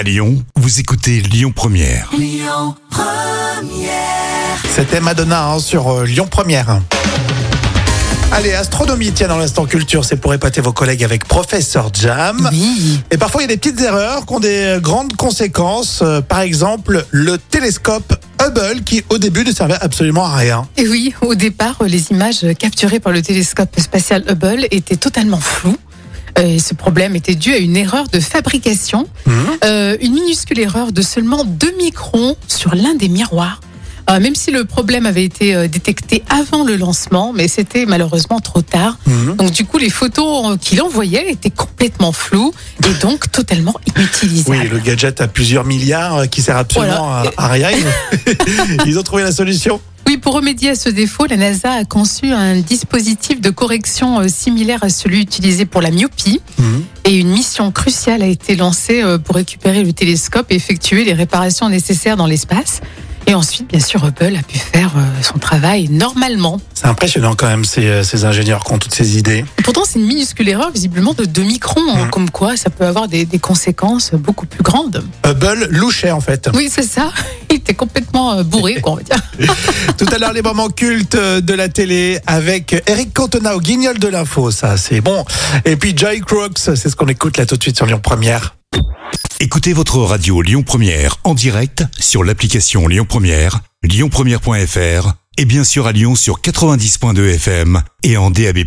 À Lyon, vous écoutez Lyon Première. C'était Madonna hein, sur euh, Lyon Première. Allez, astronomie, tiens, dans l'instant culture, c'est pour épater vos collègues avec Professeur Jam. Oui. Et parfois, il y a des petites erreurs qui ont des grandes conséquences. Euh, par exemple, le télescope Hubble qui, au début, ne servait absolument à rien. Et oui, au départ, les images capturées par le télescope spatial Hubble étaient totalement floues. Euh, Et ce problème était dû à une erreur de fabrication, Euh, une minuscule erreur de seulement 2 microns sur l'un des miroirs. Euh, même si le problème avait été euh, détecté avant le lancement, mais c'était malheureusement trop tard. Mhm. Donc du coup, les photos qu'il envoyait étaient complètement floues et donc totalement inutilisables. Oui, le gadget à plusieurs milliards qui sert absolument Voilà. à, à rien. Ils ont trouvé la solution. Oui, pour remédier à ce défaut, la NASA a conçu un dispositif de correction euh, similaire à celui utilisé pour la myopie. Mhm. Et une mission cruciale a été lancée euh, pour récupérer le télescope et effectuer les réparations nécessaires dans l'espace. Et ensuite, bien sûr, Hubble a pu faire euh, son travail normalement. C'est impressionnant quand même, ces, ces ingénieurs qui ont toutes ces idées. Et pourtant, c'est une minuscule erreur, visiblement de 2 microns, hein, Mhm. comme quoi ça peut avoir des, des conséquences beaucoup plus grandes. Hubble louchait en fait. Oui, c'est ça. Euh, bourré, quoi, on va dire. Tout à l'heure, les moments cultes de la télé avec Eric Cantona au guignol de l'info, ça c'est bon. Et puis Joy Crooks, c'est ce qu'on écoute là tout de suite sur Lyon Première. Écoutez votre radio Lyon Première en direct sur l'application Lyon Première, lyonpremière.fr et bien sûr à Lyon sur 90.2 FM et en DAB+.